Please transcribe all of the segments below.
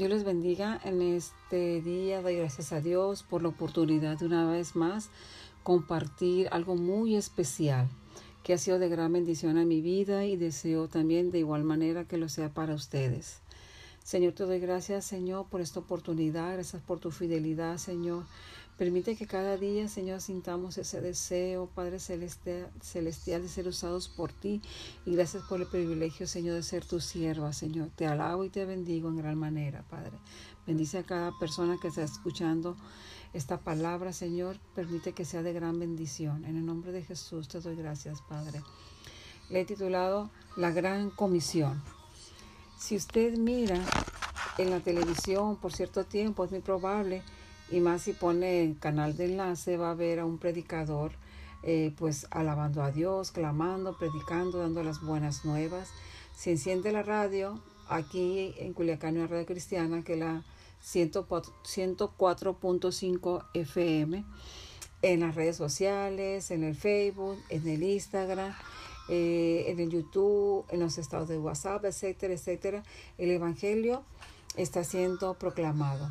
Dios les bendiga en este día. Doy gracias a Dios por la oportunidad de una vez más compartir algo muy especial que ha sido de gran bendición a mi vida y deseo también de igual manera que lo sea para ustedes. Señor, te doy gracias, Señor, por esta oportunidad, gracias por tu fidelidad, Señor. Permite que cada día, Señor, sintamos ese deseo, Padre celestial, de ser usados por ti. Y gracias por el privilegio, Señor, de ser tu sierva, Señor. Te alabo y te bendigo en gran manera, Padre. Bendice a cada persona que está escuchando esta palabra, Señor. Permite que sea de gran bendición. En el nombre de Jesús te doy gracias, Padre. Le he titulado La Gran Comisión. Si usted mira en la televisión por cierto tiempo, es muy probable y más si pone canal de enlace va a ver a un predicador eh, pues alabando a Dios, clamando, predicando, dando las buenas nuevas. Si enciende la radio, aquí en Culiacán, en la radio cristiana, que la 104.5 FM, en las redes sociales, en el Facebook, en el Instagram, eh, en el YouTube, en los estados de WhatsApp, etcétera, etcétera, el Evangelio está siendo proclamado.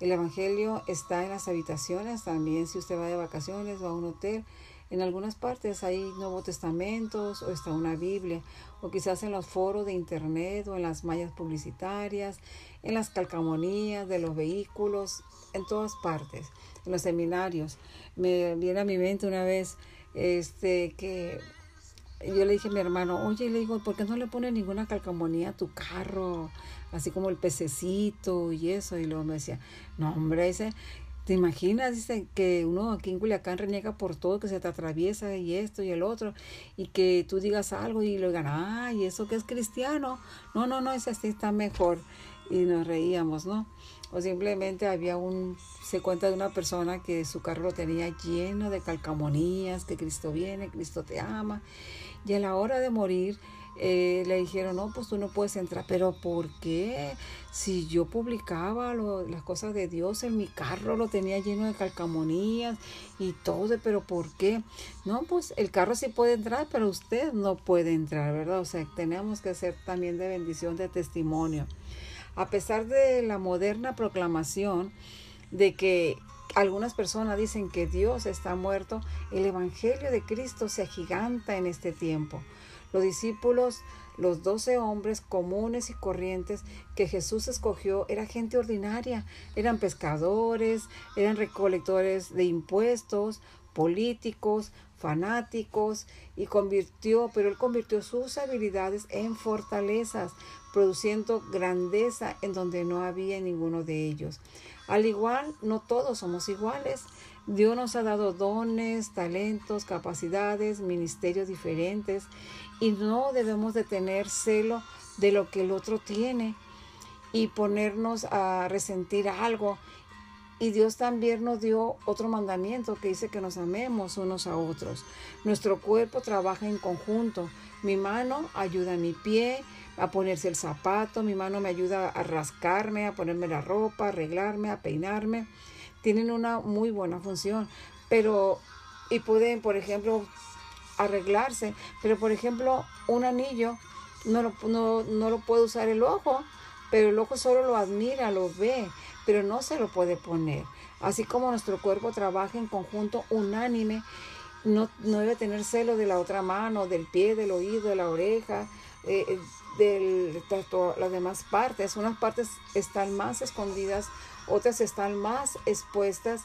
El Evangelio está en las habitaciones también, si usted va de vacaciones, va a un hotel, en algunas partes hay Nuevos Testamentos o está una Biblia, o quizás en los foros de Internet o en las mallas publicitarias, en las calcamonías de los vehículos, en todas partes, en los seminarios. Me viene a mi mente una vez este que yo le dije a mi hermano, oye, le digo, ¿por qué no le pones ninguna calcamonía a tu carro? Así como el pececito y eso. Y luego me decía, no, hombre, ¿te imaginas? Dice que uno aquí en Culiacán reniega por todo, que se te atraviesa y esto y el otro, y que tú digas algo y lo digan, ah, eso que es cristiano. No, no, no, ese así está mejor. Y nos reíamos, ¿no? O simplemente había un, se cuenta de una persona que su carro lo tenía lleno de calcamonías, que Cristo viene, Cristo te ama. Y a la hora de morir, eh, le dijeron, no, pues tú no puedes entrar. Pero ¿por qué? Si yo publicaba las cosas de Dios en mi carro, lo tenía lleno de calcamonías y todo, pero ¿por qué? No, pues el carro sí puede entrar, pero usted no puede entrar, ¿verdad? O sea, tenemos que ser también de bendición, de testimonio. A pesar de la moderna proclamación de que algunas personas dicen que Dios está muerto, el Evangelio de Cristo se agiganta en este tiempo. Los discípulos, los doce hombres comunes y corrientes que Jesús escogió, era gente ordinaria, eran pescadores, eran recolectores de impuestos, políticos, fanáticos, y convirtió, pero él convirtió sus habilidades en fortalezas, produciendo grandeza en donde no había ninguno de ellos. Al igual, no todos somos iguales. Dios nos ha dado dones, talentos, capacidades, ministerios diferentes y no debemos de tener celo de lo que el otro tiene y ponernos a resentir algo. Y Dios también nos dio otro mandamiento que dice que nos amemos unos a otros. Nuestro cuerpo trabaja en conjunto. Mi mano ayuda a mi pie a ponerse el zapato, mi mano me ayuda a rascarme, a ponerme la ropa, a arreglarme, a peinarme. Tienen una muy buena función, pero y pueden, por ejemplo, arreglarse. Pero por ejemplo, un anillo no lo, no, no lo puede usar el ojo, pero el ojo solo lo admira, lo ve, pero no se lo puede poner. Así como nuestro cuerpo trabaja en conjunto unánime, no, no debe tener celo de la otra mano, del pie, del oído, de la oreja, eh, de las demás partes. Unas partes están más escondidas, otras están más expuestas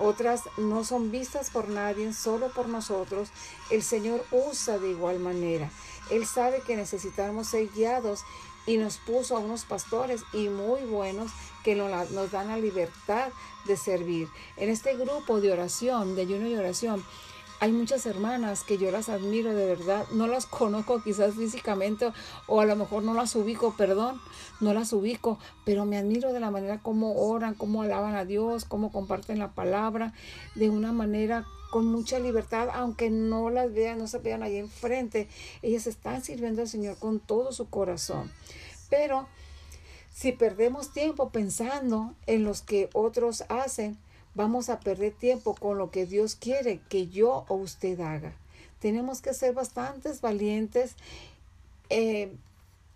otras no son vistas por nadie, solo por nosotros. El Señor usa de igual manera. Él sabe que necesitamos ser guiados y nos puso a unos pastores y muy buenos que nos dan la libertad de servir. En este grupo de oración, de ayuno y oración, hay muchas hermanas que yo las admiro de verdad, no las conozco quizás físicamente o a lo mejor no las ubico, perdón, no las ubico, pero me admiro de la manera como oran, cómo alaban a Dios, cómo comparten la palabra de una manera con mucha libertad, aunque no las vean, no se vean ahí enfrente, ellas están sirviendo al Señor con todo su corazón. Pero si perdemos tiempo pensando en los que otros hacen, vamos a perder tiempo con lo que Dios quiere que yo o usted haga. Tenemos que ser bastantes valientes eh,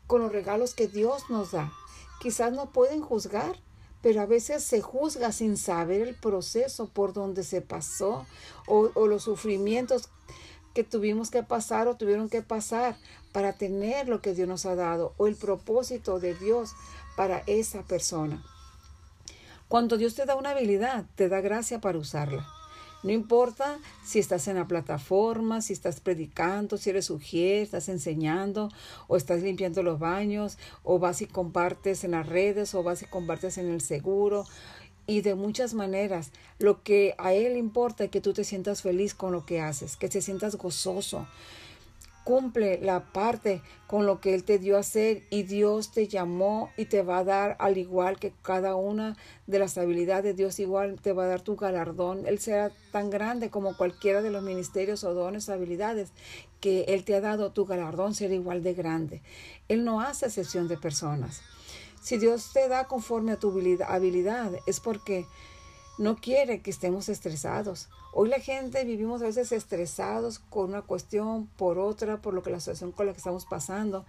con los regalos que Dios nos da, quizás no pueden juzgar, pero a veces se juzga sin saber el proceso por donde se pasó o, o los sufrimientos que tuvimos que pasar o tuvieron que pasar para tener lo que Dios nos ha dado o el propósito de Dios para esa persona. Cuando Dios te da una habilidad, te da gracia para usarla. No importa si estás en la plataforma, si estás predicando, si eres sugier, estás enseñando, o estás limpiando los baños, o vas y compartes en las redes, o vas y compartes en el seguro, y de muchas maneras. Lo que a Él importa es que tú te sientas feliz con lo que haces, que te sientas gozoso, cumple la parte con lo que Él te dio a hacer y Dios te llamó y te va a dar al igual que cada una de las habilidades, Dios igual te va a dar tu galardón. Él será tan grande como cualquiera de los ministerios o dones habilidades que Él te ha dado, tu galardón será igual de grande. Él no hace excepción de personas. Si Dios te da conforme a tu habilidad, es porque no quiere que estemos estresados. Hoy la gente vivimos a veces estresados con una cuestión por otra, por lo que la situación con la que estamos pasando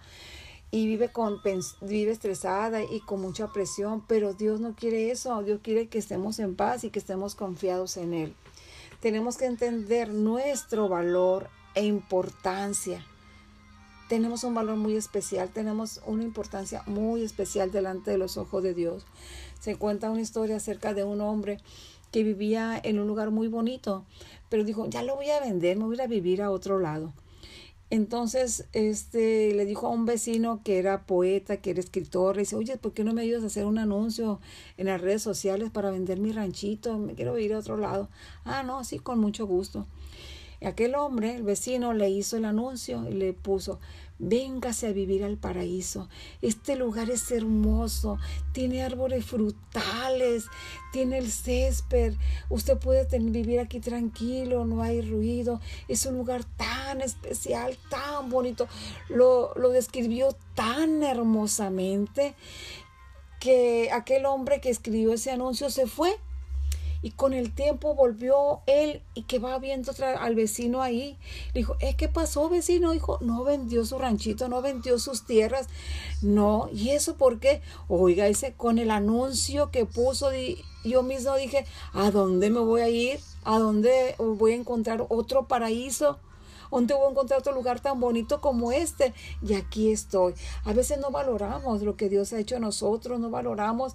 y vive con vive estresada y con mucha presión, pero Dios no quiere eso. Dios quiere que estemos en paz y que estemos confiados en él. Tenemos que entender nuestro valor e importancia. Tenemos un valor muy especial, tenemos una importancia muy especial delante de los ojos de Dios se cuenta una historia acerca de un hombre que vivía en un lugar muy bonito, pero dijo, ya lo voy a vender, me voy a vivir a otro lado. Entonces, este, le dijo a un vecino que era poeta, que era escritor, le dice, oye, ¿por qué no me ayudas a hacer un anuncio en las redes sociales para vender mi ranchito? Me quiero ir a otro lado. Ah, no, sí, con mucho gusto. Aquel hombre, el vecino, le hizo el anuncio y le puso, véngase a vivir al paraíso. Este lugar es hermoso, tiene árboles frutales, tiene el césped, usted puede vivir aquí tranquilo, no hay ruido, es un lugar tan especial, tan bonito. Lo, lo describió tan hermosamente que aquel hombre que escribió ese anuncio se fue y con el tiempo volvió él y que va viendo al vecino ahí. Le dijo, ¿eh, ¿qué pasó vecino? Dijo, no vendió su ranchito, no vendió sus tierras. No, ¿y eso por qué? Oiga, ese con el anuncio que puso, yo mismo dije, ¿a dónde me voy a ir? ¿A dónde voy a encontrar otro paraíso? ¿Dónde voy a encontrar otro lugar tan bonito como este? Y aquí estoy. A veces no valoramos lo que Dios ha hecho a nosotros, no valoramos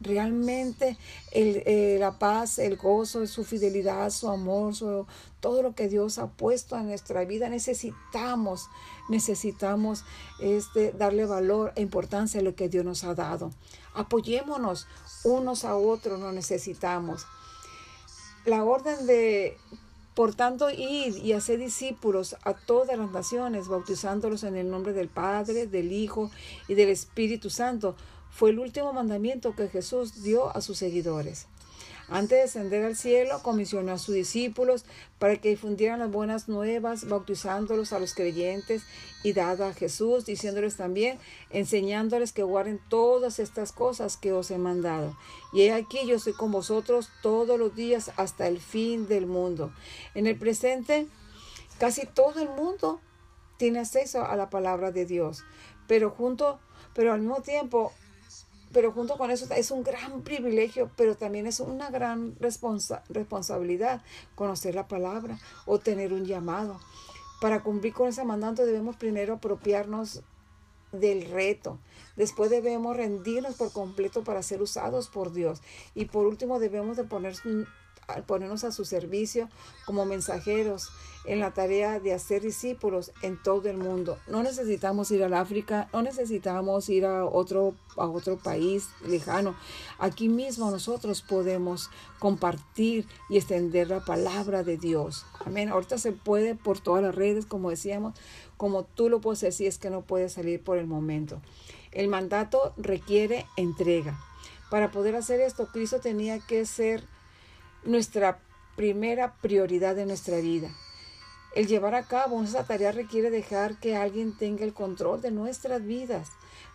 realmente eh, la paz, el gozo, su fidelidad, su amor, todo lo que Dios ha puesto en nuestra vida. Necesitamos, necesitamos este, darle valor e importancia a lo que Dios nos ha dado. Apoyémonos unos a otros, lo necesitamos. La orden de por tanto, id y hacer discípulos a todas las naciones, bautizándolos en el nombre del Padre, del Hijo y del Espíritu Santo. Fue el último mandamiento que Jesús dio a sus seguidores. Antes de ascender al cielo, comisionó a sus discípulos para que difundieran las buenas nuevas, bautizándolos a los creyentes y dada a Jesús, diciéndoles también, enseñándoles que guarden todas estas cosas que os he mandado. Y he aquí yo estoy con vosotros todos los días hasta el fin del mundo. En el presente, casi todo el mundo tiene acceso a la palabra de Dios, pero junto, pero al mismo tiempo pero junto con eso es un gran privilegio, pero también es una gran responsabilidad conocer la palabra o tener un llamado. Para cumplir con ese mandato debemos primero apropiarnos del reto. Después debemos rendirnos por completo para ser usados por Dios. Y por último debemos de poner ponernos a su servicio como mensajeros en la tarea de hacer discípulos en todo el mundo. No necesitamos ir al África, no necesitamos ir a otro, a otro país lejano. Aquí mismo nosotros podemos compartir y extender la palabra de Dios. Amén. Ahorita se puede por todas las redes, como decíamos, como tú lo puedes si es que no puedes salir por el momento. El mandato requiere entrega. Para poder hacer esto, Cristo tenía que ser nuestra primera prioridad de nuestra vida. El llevar a cabo esa tarea requiere dejar que alguien tenga el control de nuestras vidas.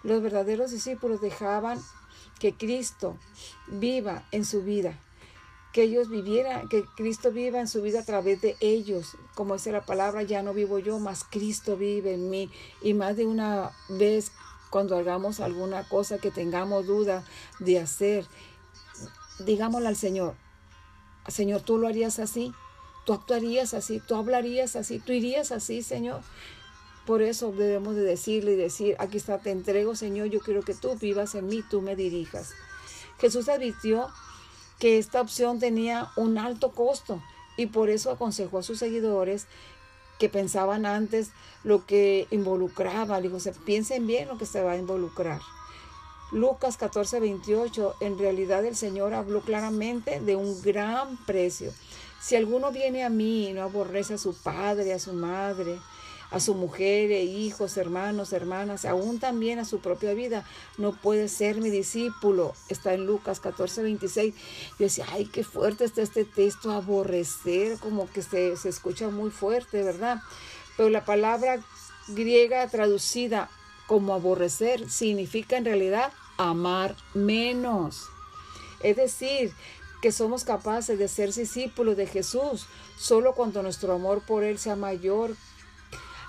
Los verdaderos discípulos dejaban que Cristo viva en su vida, que ellos vivieran, que Cristo viva en su vida a través de ellos. Como dice la palabra, ya no vivo yo, mas Cristo vive en mí. Y más de una vez cuando hagamos alguna cosa que tengamos duda de hacer, digámosle al Señor, Señor, tú lo harías así, tú actuarías así, tú hablarías así, tú irías así, Señor. Por eso debemos de decirle y decir, aquí está, te entrego, Señor, yo quiero que tú vivas en mí, tú me dirijas. Jesús advirtió que esta opción tenía un alto costo y por eso aconsejó a sus seguidores que pensaban antes lo que involucraba. Dijo, se piensen bien lo que se va a involucrar. Lucas 14, 28, en realidad el Señor habló claramente de un gran precio. Si alguno viene a mí y no aborrece a su padre, a su madre, a su mujer e hijos, hermanos, hermanas, aún también a su propia vida. No puede ser mi discípulo. Está en Lucas 14, 26. Yo decía, ay, qué fuerte está este texto, aborrecer, como que se, se escucha muy fuerte, ¿verdad? Pero la palabra griega traducida como aborrecer significa en realidad amar menos. Es decir, que somos capaces de ser discípulos de Jesús solo cuando nuestro amor por Él sea mayor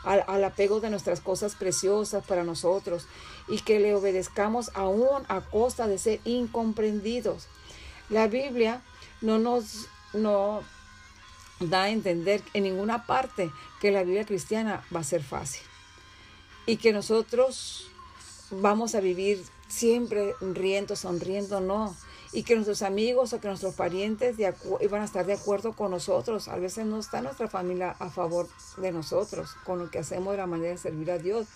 al, apego de nuestras cosas preciosas para nosotros y que le obedezcamos aún a costa de ser incomprendidos. La Biblia no nos no da a entender en ninguna parte que la vida cristiana va a ser fácil y que nosotros vamos a vivir siempre riendo, sonriendo, no y que nuestros amigos o que nuestros parientes iban a estar de acuerdo con nosotros. A veces no está nuestra familia a favor de nosotros, con lo que hacemos de la manera de servir a Dios.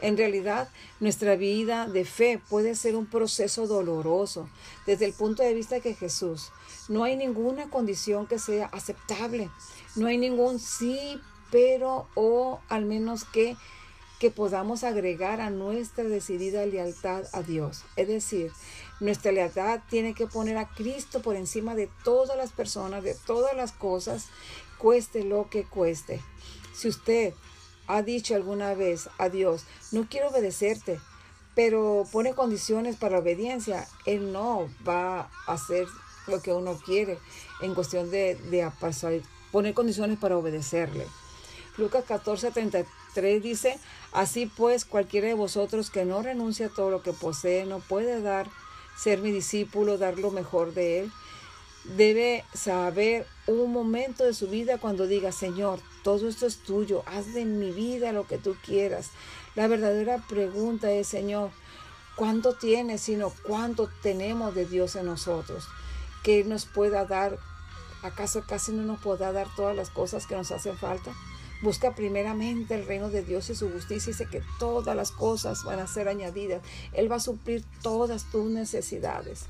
En realidad, nuestra vida de fe puede ser un proceso doloroso desde el punto de vista que Jesús. No hay ninguna condición que sea aceptable. No hay ningún sí, pero o al menos que que podamos agregar a nuestra decidida lealtad a Dios. Es decir, nuestra lealtad tiene que poner a Cristo por encima de todas las personas, de todas las cosas, cueste lo que cueste. Si usted ha dicho alguna vez a Dios, no quiero obedecerte, pero pone condiciones para obediencia, Él no va a hacer lo que uno quiere en cuestión de, poner condiciones para obedecerle. Lucas 14, 33 dice, así pues cualquiera de vosotros que no renuncia a todo lo que posee no puede dar ser mi discípulo, dar lo mejor de él. Debe saber un momento de su vida cuando diga, Señor, todo esto es tuyo, haz de mi vida lo que tú quieras. La verdadera pregunta es, Señor, ¿cuánto tienes, sino cuánto tenemos de Dios en nosotros? Que Él nos pueda dar, ¿acaso casi no nos pueda dar todas las cosas que nos hacen falta? Busca primeramente el reino de Dios y su justicia sé que todas las cosas van a ser añadidas. Él va a suplir todas tus necesidades.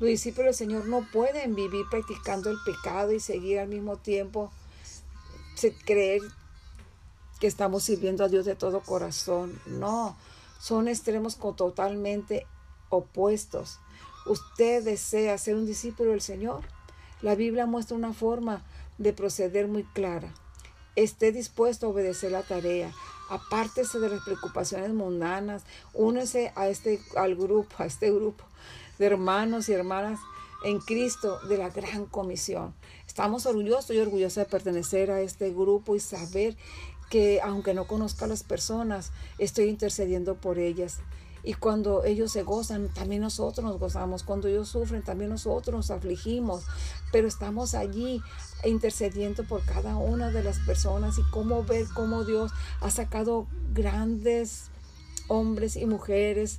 Los discípulos del Señor no pueden vivir practicando el pecado y seguir al mismo tiempo creer que estamos sirviendo a Dios de todo corazón. No, son extremos totalmente opuestos. ¿Usted desea ser un discípulo del Señor? La Biblia muestra una forma de proceder muy clara esté dispuesto a obedecer la tarea. Apártese de las preocupaciones mundanas, únese a este, al grupo, a este grupo de hermanos y hermanas en Cristo de la gran comisión. Estamos orgullosos y orgullosos de pertenecer a este grupo y saber que aunque no conozca a las personas, estoy intercediendo por ellas. Y cuando ellos se gozan, también nosotros nos gozamos. Cuando ellos sufren, también nosotros nos afligimos. Pero estamos allí intercediendo por cada una de las personas y cómo ver cómo Dios ha sacado grandes hombres y mujeres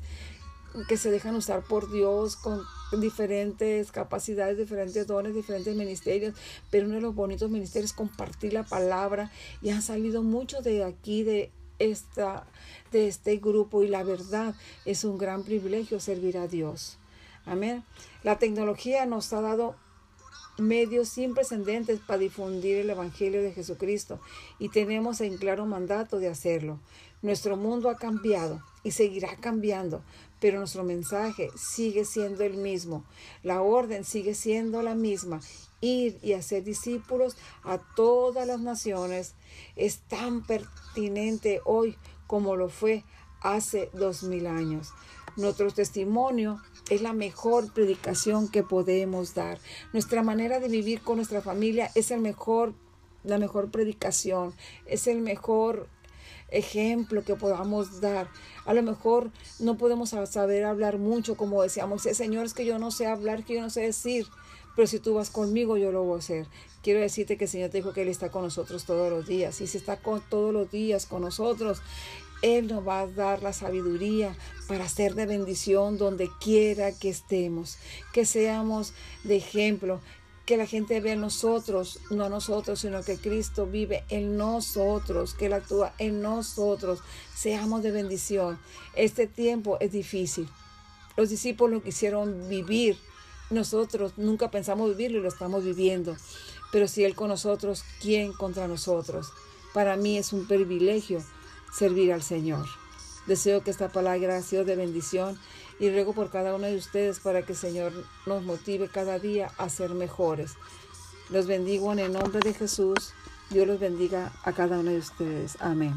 que se dejan usar por Dios con diferentes capacidades, diferentes dones, diferentes ministerios, pero uno de los bonitos ministerios es compartir la palabra y han salido muchos de aquí, de esta, de este grupo y la verdad es un gran privilegio servir a Dios. Amén. La tecnología nos ha dado medios sin precedentes para difundir el Evangelio de Jesucristo y tenemos en claro mandato de hacerlo. Nuestro mundo ha cambiado y seguirá cambiando, pero nuestro mensaje sigue siendo el mismo. La orden sigue siendo la misma. Ir y hacer discípulos a todas las naciones es tan pertinente hoy como lo fue hace dos mil años. Nuestro testimonio es la mejor predicación que podemos dar. Nuestra manera de vivir con nuestra familia es el mejor, la mejor predicación, es el mejor ejemplo que podamos dar. A lo mejor no podemos saber hablar mucho, como decíamos, Señor, es que yo no sé hablar, que yo no sé decir, pero si tú vas conmigo, yo lo voy a hacer. Quiero decirte que el Señor te dijo que Él está con nosotros todos los días. Y si está con, todos los días con nosotros, Él nos va a dar la sabiduría para ser de bendición donde quiera que estemos. Que seamos de ejemplo, que la gente vea en nosotros, no a nosotros, sino que Cristo vive en nosotros, que Él actúa en nosotros. Seamos de bendición. Este tiempo es difícil. Los discípulos quisieron vivir. Nosotros nunca pensamos vivirlo y lo estamos viviendo. Pero si Él con nosotros, ¿quién contra nosotros? Para mí es un privilegio servir al Señor. Deseo que esta palabra sea de bendición y ruego por cada uno de ustedes para que el Señor nos motive cada día a ser mejores. Los bendigo en el nombre de Jesús. Dios los bendiga a cada uno de ustedes. Amén.